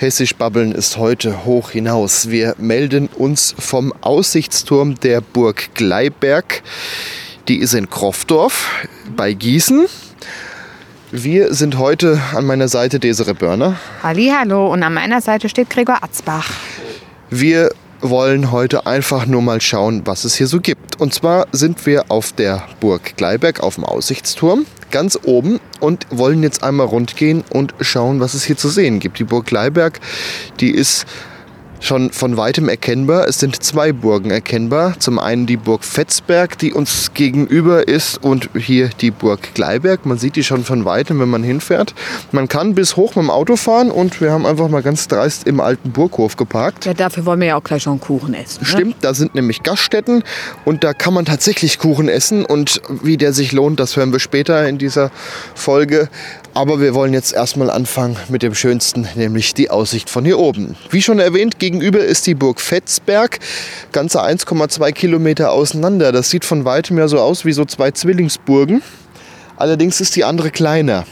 Hessisch Babbeln ist heute hoch hinaus. Wir melden uns vom Aussichtsturm der Burg Gleiberg. Die ist in Kroffdorf bei Gießen. Wir sind heute an meiner Seite Desere Börner. Hallo und an meiner Seite steht Gregor Atzbach. Wir wollen heute einfach nur mal schauen, was es hier so gibt. Und zwar sind wir auf der Burg Gleiberg auf dem Aussichtsturm ganz oben und wollen jetzt einmal rundgehen und schauen, was es hier zu sehen gibt. Die Burg Gleiberg, die ist schon von weitem erkennbar. Es sind zwei Burgen erkennbar. Zum einen die Burg Fetzberg, die uns gegenüber ist und hier die Burg Gleiberg. Man sieht die schon von weitem, wenn man hinfährt. Man kann bis hoch mit dem Auto fahren und wir haben einfach mal ganz dreist im alten Burghof geparkt. Ja, dafür wollen wir ja auch gleich schon Kuchen essen. Ne? Stimmt, da sind nämlich Gaststätten und da kann man tatsächlich Kuchen essen und wie der sich lohnt, das hören wir später in dieser Folge. Aber wir wollen jetzt erstmal anfangen mit dem Schönsten, nämlich die Aussicht von hier oben. Wie schon erwähnt, gegenüber ist die Burg Fetzberg, ganze 1,2 Kilometer auseinander. Das sieht von weitem ja so aus wie so zwei Zwillingsburgen. Allerdings ist die andere kleiner.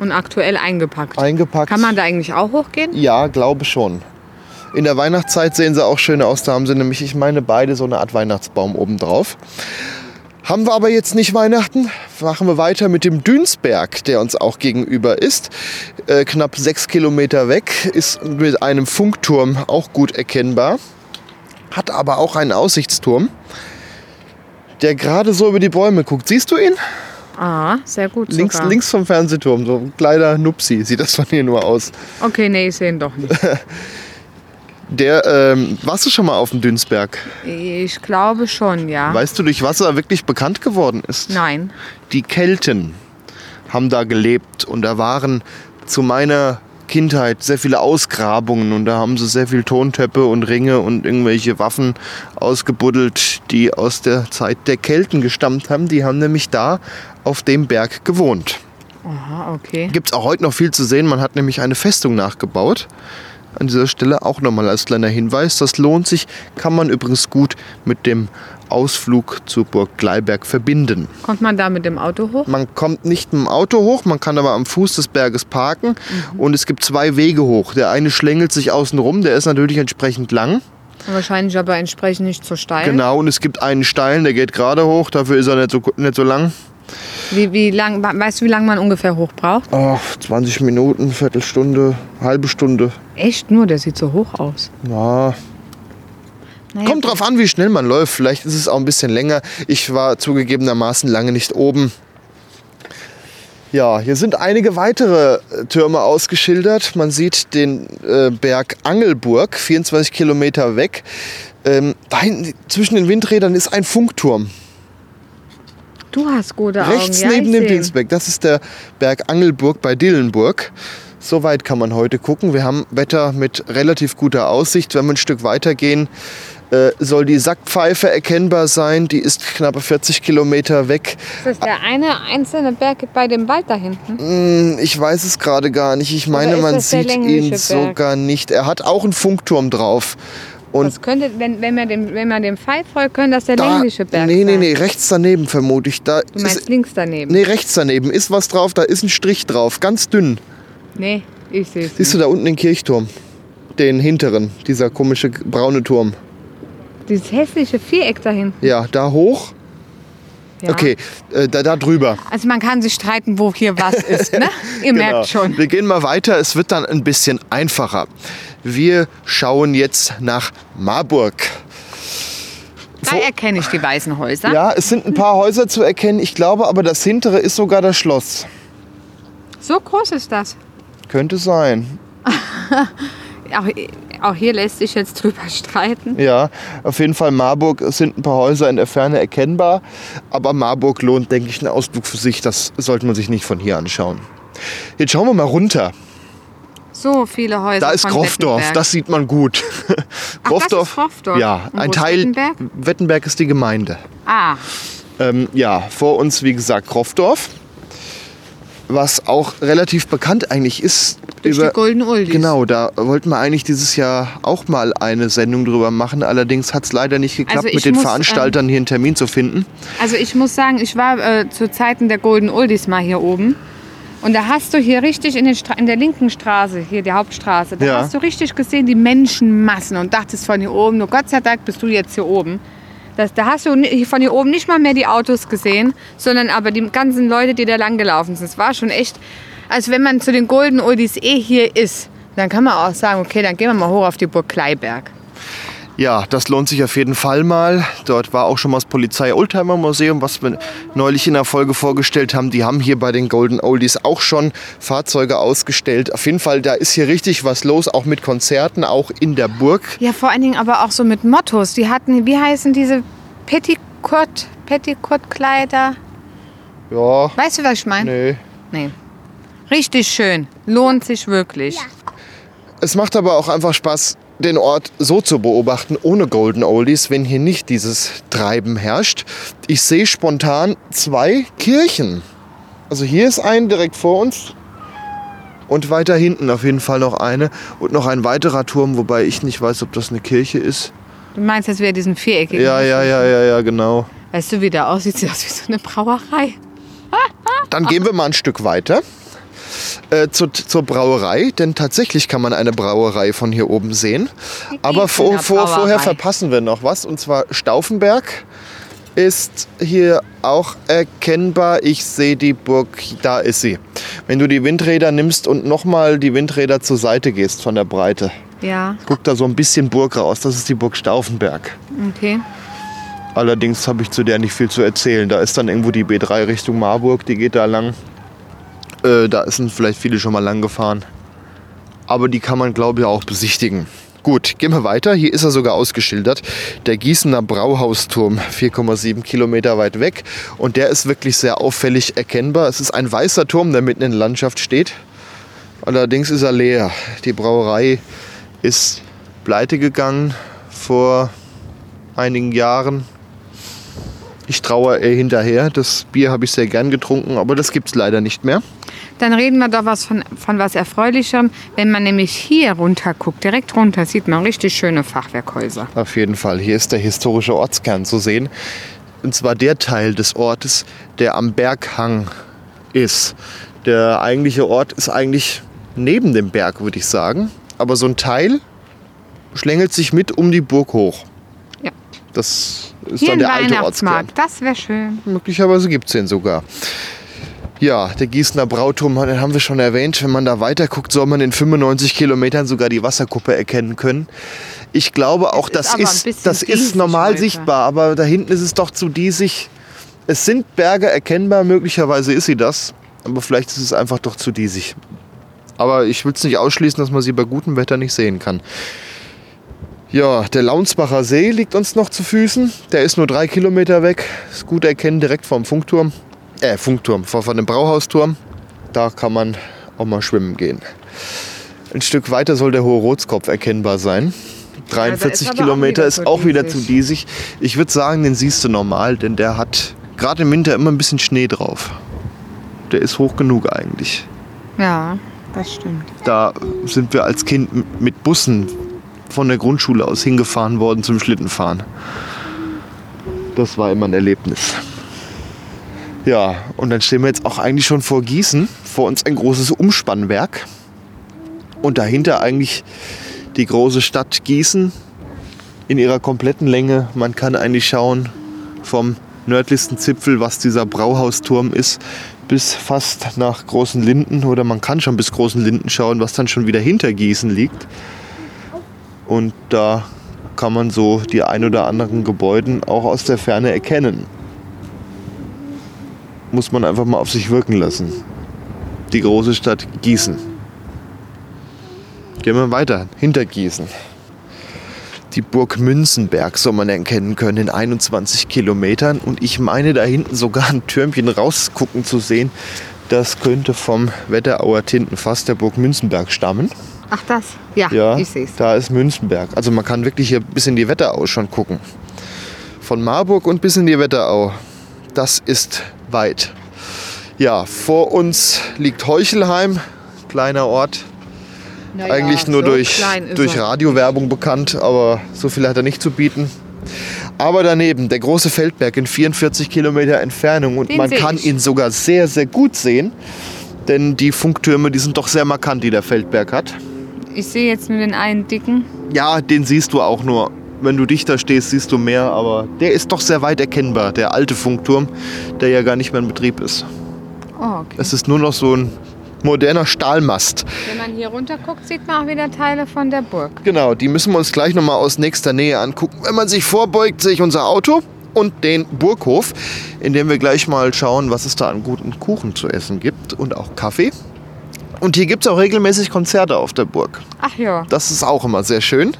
Und aktuell eingepackt. Eingepackt. Kann man da eigentlich auch hochgehen? Ja, glaube schon. In der Weihnachtszeit sehen sie auch schön aus. Da haben sie nämlich, ich meine, beide so eine Art Weihnachtsbaum oben drauf. Haben wir aber jetzt nicht Weihnachten, machen wir weiter mit dem Dünsberg, der uns auch gegenüber ist. Äh, knapp sechs Kilometer weg, ist mit einem Funkturm auch gut erkennbar. Hat aber auch einen Aussichtsturm, der gerade so über die Bäume guckt. Siehst du ihn? Ah, sehr gut. Links, sogar. links vom Fernsehturm, so ein kleiner Nupsi, sieht das von hier nur aus. Okay, nee, ich sehe ihn doch nicht. Der, ähm, warst du schon mal auf dem Dünsberg? Ich glaube schon, ja. Weißt du, durch was er wirklich bekannt geworden ist? Nein. Die Kelten haben da gelebt und da waren zu meiner Kindheit sehr viele Ausgrabungen und da haben sie sehr viel Tontöpfe und Ringe und irgendwelche Waffen ausgebuddelt, die aus der Zeit der Kelten gestammt haben. Die haben nämlich da auf dem Berg gewohnt. Aha, okay. Gibt es auch heute noch viel zu sehen. Man hat nämlich eine Festung nachgebaut. An dieser Stelle auch nochmal als kleiner Hinweis. Das lohnt sich, kann man übrigens gut mit dem Ausflug zur Burg Gleiberg verbinden. Kommt man da mit dem Auto hoch? Man kommt nicht mit dem Auto hoch, man kann aber am Fuß des Berges parken und es gibt zwei Wege hoch. Der eine schlängelt sich außen rum, der ist natürlich entsprechend lang. Wahrscheinlich aber entsprechend nicht so steil. Genau, und es gibt einen steilen, der geht gerade hoch, dafür ist er nicht so, nicht so lang. Wie, wie lang, weißt du, wie lange man ungefähr hoch braucht? Oh, 20 Minuten, Viertelstunde, halbe Stunde. Echt nur? Der sieht so hoch aus. Ja, Naja, Kommt drauf an, wie schnell man läuft. Vielleicht ist es auch ein bisschen länger. Ich war zugegebenermaßen lange nicht oben. Ja, hier sind einige weitere äh, Türme ausgeschildert. Man sieht den äh, Berg Angelburg, 24 Kilometer weg. Ähm, da hinten zwischen den Windrädern ist ein Funkturm. Du hast gute Augen. Rechts ja, neben dem seh. Dingsberg. Das ist der Berg Angelburg bei Dillenburg. So weit kann man heute gucken. Wir haben Wetter mit relativ guter Aussicht. Wenn wir ein Stück weiter gehen, äh, soll die Sackpfeife erkennbar sein. Die ist knappe 40 Kilometer weg. Ist das der eine einzelne Berg bei dem Wald da hinten? Hm, Ich weiß es gerade gar nicht. Ich meine, man sieht ihn Berg? sogar nicht. Er hat auch einen Funkturm drauf. Und Das könnte, wenn, wenn, man dem, wenn man dem Pfeil folgt, könnte das der da, längliche Berg nee, nee, sein. nee, rechts daneben vermute ich. Da Du meinst ist, links daneben? nee, rechts daneben ist was drauf. Da ist ein Strich drauf, ganz dünn. Nee, ich sehe es Siehst du da unten den Kirchturm? Den hinteren, dieser komische braune Turm. Dieses hässliche Viereck da hinten. Ja, da hoch. Ja. Okay, äh, da, da drüber. Also man kann sich streiten, wo hier was ist, ne? Ihr merkt schon. Wir gehen mal weiter. Es wird dann ein bisschen einfacher. Wir schauen jetzt nach Marburg. Da erkenne ich die weißen Häuser. Ja, es sind ein paar Häuser zu erkennen. Ich glaube aber, das hintere ist sogar das Schloss. So groß ist das. Könnte sein. Auch, auch hier lässt sich jetzt drüber streiten. Ja, auf jeden Fall Marburg sind ein paar Häuser in der Ferne erkennbar. Aber Marburg lohnt, denke ich, einen Ausflug für sich. Das sollte man sich nicht von hier anschauen. Jetzt schauen wir mal runter. So viele Häuser. Da ist Wettenberg. das sieht man gut. Ach, das ist Krofdorf. Ja, ein Teil. Wettenberg? Wettenberg ist die Gemeinde. Ah, Ähm, ja, vor uns, wie gesagt, Krofdorf. Was auch relativ bekannt eigentlich ist. Durch die Golden Oldies. Genau, da wollten wir eigentlich dieses Jahr auch mal eine Sendung drüber machen. Allerdings hat es leider nicht geklappt, Also mit den muss, ähm, Veranstaltern hier einen Termin zu finden. Also ich muss sagen, ich war äh, zu Zeiten der Golden Oldies mal hier oben. Und da hast du hier richtig in, in der linken Straße, hier die Hauptstraße, da Ja. hast du richtig gesehen die Menschenmassen und dachtest von hier oben, nur Gott sei Dank bist du jetzt hier oben. Das, da hast du von hier oben nicht mal mehr die Autos gesehen, sondern aber die ganzen Leute, die da lang gelaufen sind. Es war schon echt, als wenn man zu den Golden Oldies eh hier ist, dann kann man auch sagen, okay, dann gehen wir mal hoch auf die Burg Kleiberg. Ja, das lohnt sich auf jeden Fall mal. Dort war auch schon mal das Polizei Oldtimer Museum, was wir neulich in der Folge vorgestellt haben. Die haben hier bei den Golden Oldies auch schon Fahrzeuge ausgestellt. Auf jeden Fall, da ist hier richtig was los, auch mit Konzerten, auch in der Burg. Ja, vor allen Dingen aber auch so mit Mottos. Die hatten, wie heißen diese Petticoat, Petticoat-Kleider? Ja, Weißt du, was ich meine? nee. Nee. Richtig schön. Lohnt sich wirklich. Es macht aber auch einfach Spaß, den Ort so zu beobachten, ohne Golden Oldies, wenn hier nicht dieses Treiben herrscht. Ich sehe spontan zwei Kirchen. Also hier ist ein direkt vor uns und weiter hinten auf jeden Fall noch eine und noch ein weiterer Turm, wobei ich nicht weiß, ob das eine Kirche ist. Du meinst, das wäre diesen viereckigen? Ja, ja, ja, ja, ja, genau. Weißt du, wie der aussieht? Sieht aus wie so eine Brauerei. Dann gehen wir mal ein Stück weiter äh, zur, zur Brauerei, denn tatsächlich kann man eine Brauerei von hier oben sehen. Aber vor, vor, vorher verpassen wir noch was, und zwar Stauffenberg ist hier auch erkennbar. Ich sehe die Burg, da ist sie. Wenn du die Windräder nimmst und nochmal die Windräder zur Seite gehst von der Breite, Ja, guckt da so ein bisschen Burg raus. Das ist die Burg Stauffenberg. okay. Allerdings habe ich zu der nicht viel zu erzählen. Da ist dann irgendwo die B3 Richtung Marburg, die geht da lang. Äh, da sind vielleicht viele schon mal lang gefahren. Aber die kann man, glaube ich, auch besichtigen. Gut, gehen wir weiter. Hier ist er sogar ausgeschildert. Der Gießener Brauhausturm, 4,7 Kilometer weit weg. Und der ist wirklich sehr auffällig erkennbar. Es ist ein weißer Turm, der mitten in der Landschaft steht. Allerdings ist er leer. Die Brauerei ist pleite gegangen vor einigen Jahren. Ich traue eher hinterher. Das Bier habe ich sehr gern getrunken, aber das gibt es leider nicht mehr. Dann reden wir doch was von, von was Erfreulichem. Wenn man nämlich hier runter guckt, direkt runter, sieht man richtig schöne Fachwerkhäuser. Auf jeden Fall. Hier ist der historische Ortskern zu sehen. Und zwar der Teil des Ortes, der am Berghang ist. Der eigentliche Ort ist eigentlich neben dem Berg, würde ich sagen. Aber so ein Teil schlängelt sich mit um die Burg hoch. Das ist Hier dann der alte. Weihnachtsmarkt, das wäre schön. Möglicherweise gibt es den sogar. Ja, der Gießener Brauturm, den haben wir schon erwähnt. Wenn man da weiter guckt, soll man in 95 Kilometern sogar die Wasserkuppe erkennen können. Ich glaube auch, das ein ist, das ist normal heute. sichtbar, aber da hinten ist es doch zu diesig. Es sind Berge erkennbar, möglicherweise ist sie das, aber vielleicht ist es einfach doch zu diesig. Aber ich will es nicht ausschließen, dass man sie bei gutem Wetter nicht sehen kann. Ja, der Launsbacher See liegt uns noch zu Füßen. Der ist nur drei Kilometer weg. Ist gut erkennen, direkt vom Funkturm. Äh, Funkturm, von, von dem Brauhausturm. Da kann man auch mal schwimmen gehen. Ein Stück weiter soll der Hohe Rotskopf erkennbar sein. 43 aber auch Kilometer wieder ist auch wieder zu diesig. Ich würde sagen, den siehst du normal, denn der hat gerade im Winter immer ein bisschen Schnee drauf. Der ist hoch genug eigentlich. Ja, das stimmt. Da sind wir als Kind mit Bussen von der Grundschule aus hingefahren worden zum Schlittenfahren. Das war immer ein Erlebnis. Ja, und dann stehen wir jetzt auch eigentlich schon vor Gießen. Vor uns ein großes Umspannwerk. Und dahinter eigentlich die große Stadt Gießen in ihrer kompletten Länge. Man kann eigentlich schauen vom nördlichsten Zipfel, was dieser Brauhausturm ist, bis fast nach Großen Linden. Oder man kann schon bis Großen Linden schauen, was dann schon wieder hinter Gießen liegt. Und da kann man so die ein oder anderen Gebäuden auch aus der Ferne erkennen. Muss man einfach mal auf sich wirken lassen. Die große Stadt Gießen. Gehen wir weiter, hinter Gießen. Die Burg Münzenberg soll man erkennen können in 21 Kilometern. Und ich meine, da hinten sogar ein Türmchen rausgucken zu sehen. Das könnte vom Wetterauer Tintenfass der Burg Münzenberg stammen. Ach das? Ja, Ja, ich sehe es. da ist Münzenberg. Also man kann wirklich hier bis in die Wetterau schon gucken. Von Marburg und bis in die Wetterau. Das ist weit. Ja, vor uns liegt Heuchelheim, kleiner Ort. Eigentlich nur durch, durch Radiowerbung bekannt, aber so viel hat er nicht zu bieten. Aber daneben der große Feldberg in 44 Kilometer Entfernung und Den man kann ich. ihn sogar sehr, sehr gut sehen. Denn die Funktürme, die sind doch sehr markant, die der Feldberg hat. Ich sehe jetzt nur den einen dicken. Ja, den siehst du auch nur. Wenn du dichter stehst, siehst du mehr, aber der ist doch sehr weit erkennbar, der alte Funkturm, der ja gar nicht mehr in Betrieb ist. Oh, okay. Es ist nur noch so ein moderner Stahlmast. Wenn man hier runter guckt, sieht man auch wieder Teile von der Burg. Genau, die müssen wir uns gleich nochmal aus nächster Nähe angucken. Wenn man sich vorbeugt, sehe ich unser Auto und den Burghof, in dem wir gleich mal schauen, was es da an guten Kuchen zu essen gibt und auch Kaffee. Und hier gibt es auch regelmäßig Konzerte auf der Burg. Ach ja. Das ist auch immer sehr schön.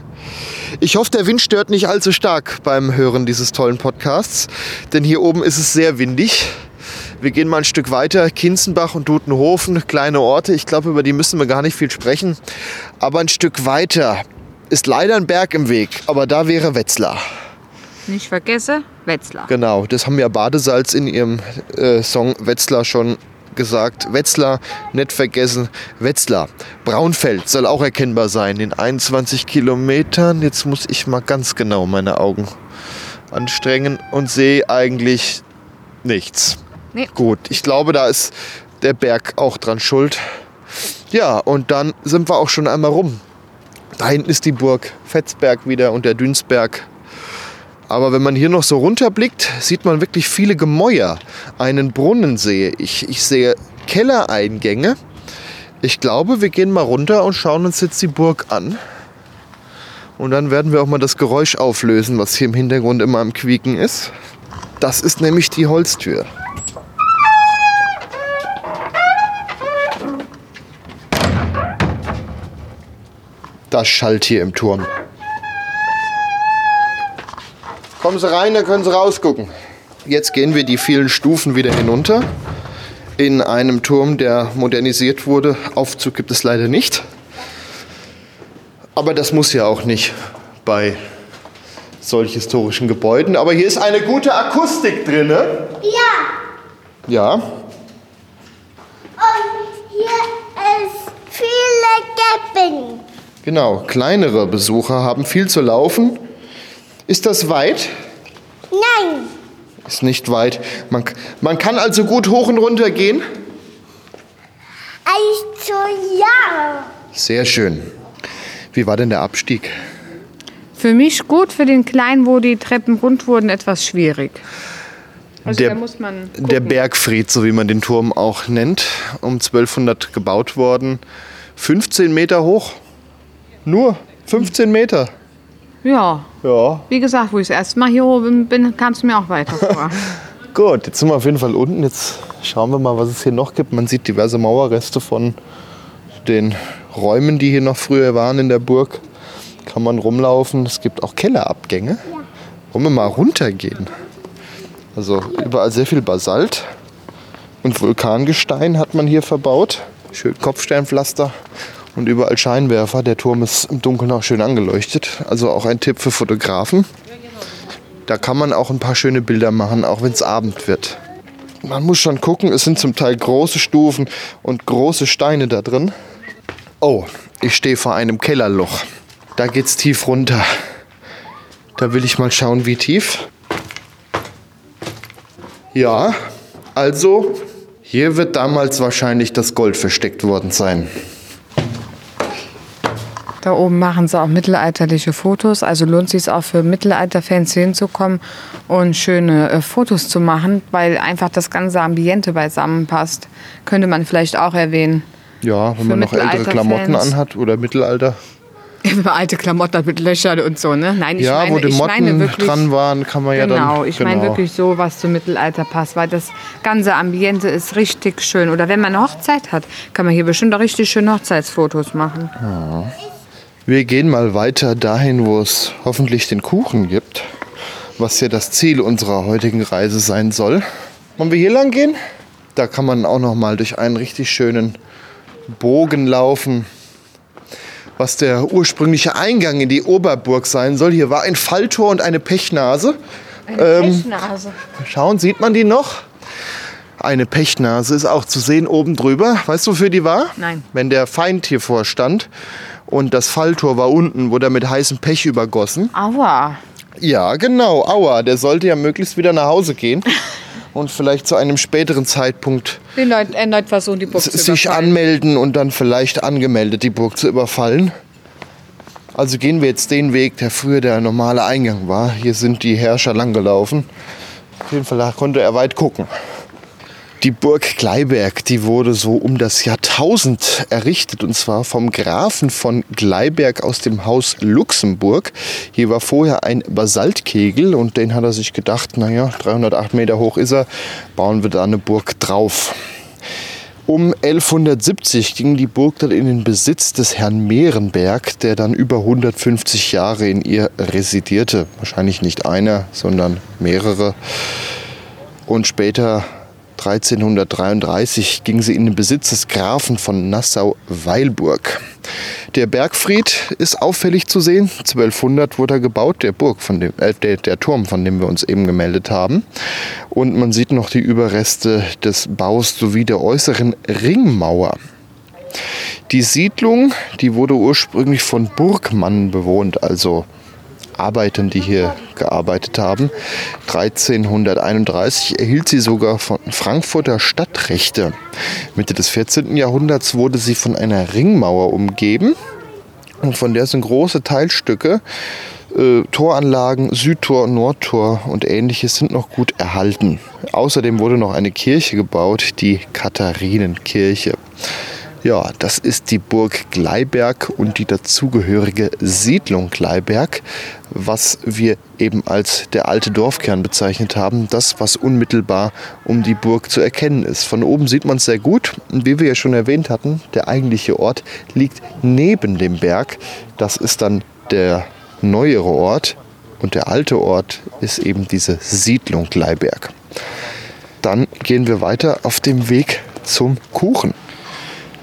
Ich hoffe, der Wind stört nicht allzu stark beim Hören dieses tollen Podcasts, denn hier oben ist es sehr windig. Wir gehen mal ein Stück weiter. Kinzenbach und Dutenhofen, kleine Orte. Ich glaube, über die müssen wir gar nicht viel sprechen. Aber ein Stück weiter ist leider ein Berg im Weg. Aber da wäre Wetzlar. Nicht vergesse, Wetzlar. Genau, das haben ja Badesalz in ihrem äh, Song Wetzlar schon gesagt. Wetzlar, nicht vergessen, Wetzlar. Braunfeld soll auch erkennbar sein in 21 Kilometern. Jetzt muss ich mal ganz genau meine Augen anstrengen und sehe eigentlich nichts. Nee. Gut, ich glaube, da ist der Berg auch dran schuld. Ja, und dann sind wir auch schon einmal rum. Da hinten ist die Burg Fetzberg wieder und der Dünsberg. Aber wenn man hier noch so runterblickt, sieht man wirklich viele Gemäuer. Einen Brunnen sehe ich. Ich sehe Kellereingänge. Ich glaube, wir gehen mal runter und schauen uns jetzt die Burg an. Und dann werden wir auch mal das Geräusch auflösen, was hier im Hintergrund immer am Quieken ist. Das ist nämlich die Holztür. Das schallt hier im Turm. Kommen Sie rein, dann können Sie rausgucken. Jetzt gehen wir die vielen Stufen wieder hinunter. In einem Turm, der modernisiert wurde. Aufzug gibt es leider nicht. Aber das muss ja auch nicht bei solch historischen Gebäuden. Aber hier ist eine gute Akustik drin. Ja, Ja, und hier ist viele Gäppen. genau. Kleinere Besucher haben viel zu laufen. Ist das weit? Nein, Ist nicht weit. Man, man kann also gut hoch und runter gehen. also ja. Sehr schön. Wie war denn der Abstieg? Für mich gut, für den Kleinen, wo die Treppen rund wurden, etwas schwierig. Also Der- da muss man gucken. Der Bergfried, so wie man den Turm auch nennt, um 1200 gebaut worden. 15 Meter hoch. Nur 15 Meter. Ja, Ja. wie gesagt, wo ich das erste Mal hier oben bin, kam es mir auch weiter vor. Gut, jetzt sind wir auf jeden Fall unten. Jetzt schauen wir mal, was es hier noch gibt. Man sieht diverse Mauerreste von den Räumen, die hier noch früher waren in der Burg. Kann man rumlaufen. Es gibt auch Kellerabgänge. Wollen wir mal runtergehen? Also überall sehr viel Basalt und Vulkangestein hat man hier verbaut. Schön Kopfsteinpflaster und überall Scheinwerfer. Der Turm ist im Dunkeln auch schön angeleuchtet. Also auch ein Tipp für Fotografen. Da kann man auch ein paar schöne Bilder machen, auch wenn es Abend wird. Man muss schon gucken, es sind zum Teil große Stufen und große Steine da drin. Oh, ich stehe vor einem Kellerloch. Da geht's tief runter. Da will ich mal schauen, wie tief. Ja, also hier wird damals wahrscheinlich das Gold versteckt worden sein. Da oben machen sie auch mittelalterliche Fotos, also lohnt sich auch für Mittelalterfans hinzukommen und schöne äh, Fotos zu machen, weil einfach das ganze Ambiente beisammenpasst. Könnte man vielleicht auch erwähnen. Ja, wenn Für man noch ältere Klamotten anhat oder Mittelalter. Alte Klamotten mit Löchern und so, ne? Nein, ich ja, meine, wo die ich meine Motten wirklich, dran waren, kann man ja dann. Genau, ich meine wirklich so, was zum Mittelalter passt, weil das ganze Ambiente ist richtig schön. Oder wenn man eine Hochzeit hat, kann man hier bestimmt auch richtig schöne Hochzeitsfotos machen. Wir gehen mal weiter dahin, wo es hoffentlich den Kuchen gibt, was ja das Ziel unserer heutigen Reise sein soll. Wollen wir hier lang gehen? Da kann man auch noch mal durch einen richtig schönen Bogen laufen. Was der ursprüngliche Eingang in die Oberburg sein soll. Hier war ein Falltor und eine Pechnase. Eine Ähm, Pechnase. Schauen, sieht man die noch? Eine Pechnase ist auch zu sehen oben drüber. Weißt du, wofür die war? Nein. Wenn der Feind hier vorstand und das Falltor war unten, wurde mit heißem Pech übergossen. Aua. Ja, genau. Aua, der sollte ja möglichst wieder nach Hause gehen und vielleicht zu einem späteren Zeitpunkt Leuten erneut versuchen, die Burg zu sich anmelden und dann vielleicht angemeldet, die Burg zu überfallen. Also gehen wir jetzt den Weg, der früher der normale Eingang war. Hier sind die Herrscher langgelaufen. Auf jeden Fall konnte er weit gucken. Die Burg Gleiberg, die wurde so um das Jahrtausend errichtet und zwar vom Grafen von Gleiberg aus dem Haus Luxemburg. Hier war vorher ein Basaltkegel und den hat er sich gedacht, naja, 308 Meter hoch ist er, bauen wir da eine Burg drauf. Um 1170 ging die Burg dann in den Besitz des Herrn Mehrenberg, der dann über 150 Jahre in ihr residierte. Wahrscheinlich nicht einer, sondern mehrere. Und später 1333 ging sie in den Besitz des Grafen von Nassau-Weilburg. Der Bergfried ist auffällig zu sehen. 1200 wurde er gebaut, der Burg von dem, äh, der, der Turm, von dem wir uns eben gemeldet haben. Und man sieht noch die Überreste des Baus sowie der äußeren Ringmauer. Die Siedlung, die wurde ursprünglich von Burgmannen bewohnt, also Arbeitern, die hier gearbeitet haben. 1331 erhielt sie sogar von Frankfurter Stadtrechte. Mitte des 14. Jahrhunderts wurde sie von einer Ringmauer umgeben und von der sind große Teilstücke, äh, Toranlagen, Südtor, Nordtor und ähnliches sind noch gut erhalten. Außerdem wurde noch eine Kirche gebaut, die Katharinenkirche. Ja, das ist die Burg Gleiberg und die dazugehörige Siedlung Gleiberg, was wir eben als der alte Dorfkern bezeichnet haben, das, was unmittelbar um die Burg zu erkennen ist. Von oben sieht man es sehr gut. Wie wir ja schon erwähnt hatten, der eigentliche Ort liegt neben dem Berg. Das ist dann der neuere Ort und der alte Ort ist eben diese Siedlung Gleiberg. Dann gehen wir weiter auf dem Weg zum Kuchen.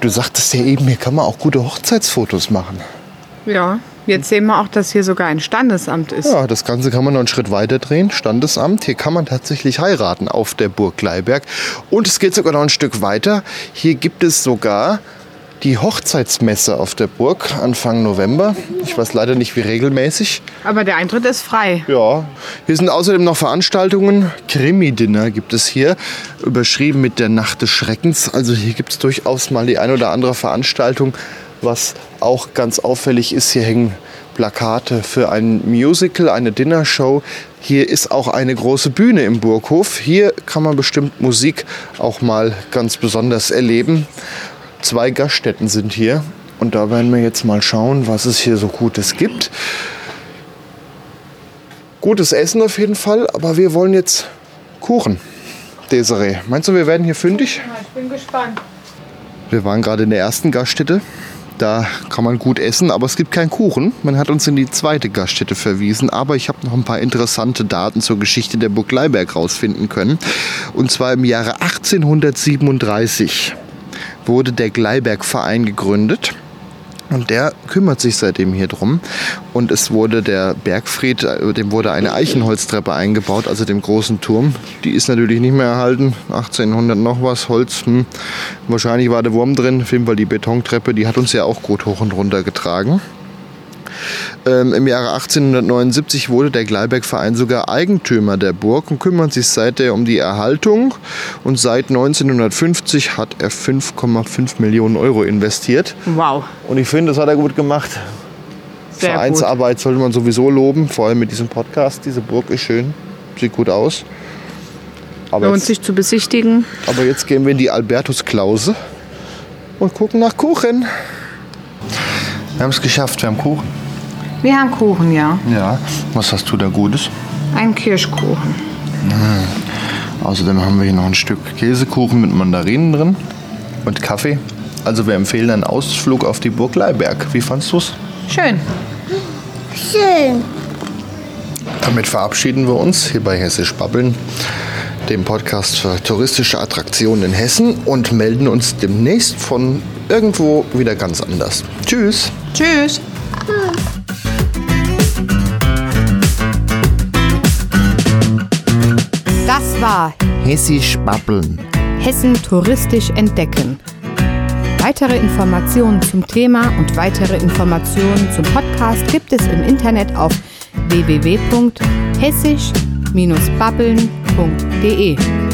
Du sagtest ja eben, hier kann man auch gute Hochzeitsfotos machen. Ja, jetzt sehen wir auch, dass hier sogar ein Standesamt ist. Ja, das Ganze kann man noch einen Schritt weiter drehen. Standesamt. Hier kann man tatsächlich heiraten auf der Burg Gleiberg. Und es geht sogar noch ein Stück weiter. Hier gibt es sogar die Hochzeitsmesse auf der Burg Anfang November. Ich weiß leider nicht, wie regelmäßig. Aber der Eintritt ist frei. Ja, hier sind außerdem noch Veranstaltungen. Krimi-Dinner gibt es hier, überschrieben mit der Nacht des Schreckens. Also hier gibt es durchaus mal die ein oder andere Veranstaltung. Was auch ganz auffällig ist, hier hängen Plakate für ein Musical, eine Dinnershow. Hier ist auch eine große Bühne im Burghof. Hier kann man bestimmt Musik auch mal ganz besonders erleben. Zwei Gaststätten sind hier. Und da werden wir jetzt mal schauen, was es hier so Gutes gibt. Gutes Essen auf jeden Fall, aber wir wollen jetzt Kuchen. Desiree, meinst du, wir werden hier fündig? Ich bin gespannt. Wir waren gerade in der ersten Gaststätte. Da kann man gut essen, aber es gibt keinen Kuchen. Man hat uns in die zweite Gaststätte verwiesen. Aber ich habe noch ein paar interessante Daten zur Geschichte der Burg Leiberg rausfinden können. Und zwar im Jahre 1837 wurde der Gleiberg-Verein gegründet. Und der kümmert sich seitdem hier drum. Und es wurde der Bergfried, äh, dem wurde eine Eichenholztreppe eingebaut, also dem großen Turm. Die ist natürlich nicht mehr erhalten. 1800 noch was, Holz. Hm. Wahrscheinlich war der Wurm drin. Auf jeden Fall die Betontreppe, die hat uns ja auch gut hoch und runter getragen. Ähm, Im Jahre 1879 wurde der Gleiberg-Verein sogar Eigentümer der Burg und kümmert sich seither um die Erhaltung. Und seit 1950 hat er 5,5 Millionen Euro investiert. Wow, Und ich finde, das hat er gut gemacht. sehr gut. Vereinsarbeit sollte man sowieso loben, vor allem mit diesem Podcast. Diese Burg ist schön, sieht gut aus. Aber Lohnt jetzt, sich zu besichtigen. aber jetzt gehen wir in die Albertus-Klause und gucken nach Kuchen. Wir haben es geschafft, wir haben Kuchen. Wir haben Kuchen, ja. Ja. Was hast du da Gutes? Ein Kirschkuchen. Außerdem haben wir hier noch ein Stück Käsekuchen mit Mandarinen drin und Kaffee. Also wir empfehlen einen Ausflug auf die Burg Leiberg. Wie fandst du's? Schön. Schön. Damit verabschieden wir uns hier bei Hessisch Babbeln, dem Podcast für touristische Attraktionen in Hessen und melden uns demnächst von irgendwo wieder ganz anders. Tschüss! Tschüss. Das war Hessisch Babbeln. Hessen touristisch entdecken. Weitere Informationen zum Thema und weitere Informationen zum Podcast gibt es im Internet auf www.hessisch-babbeln.de.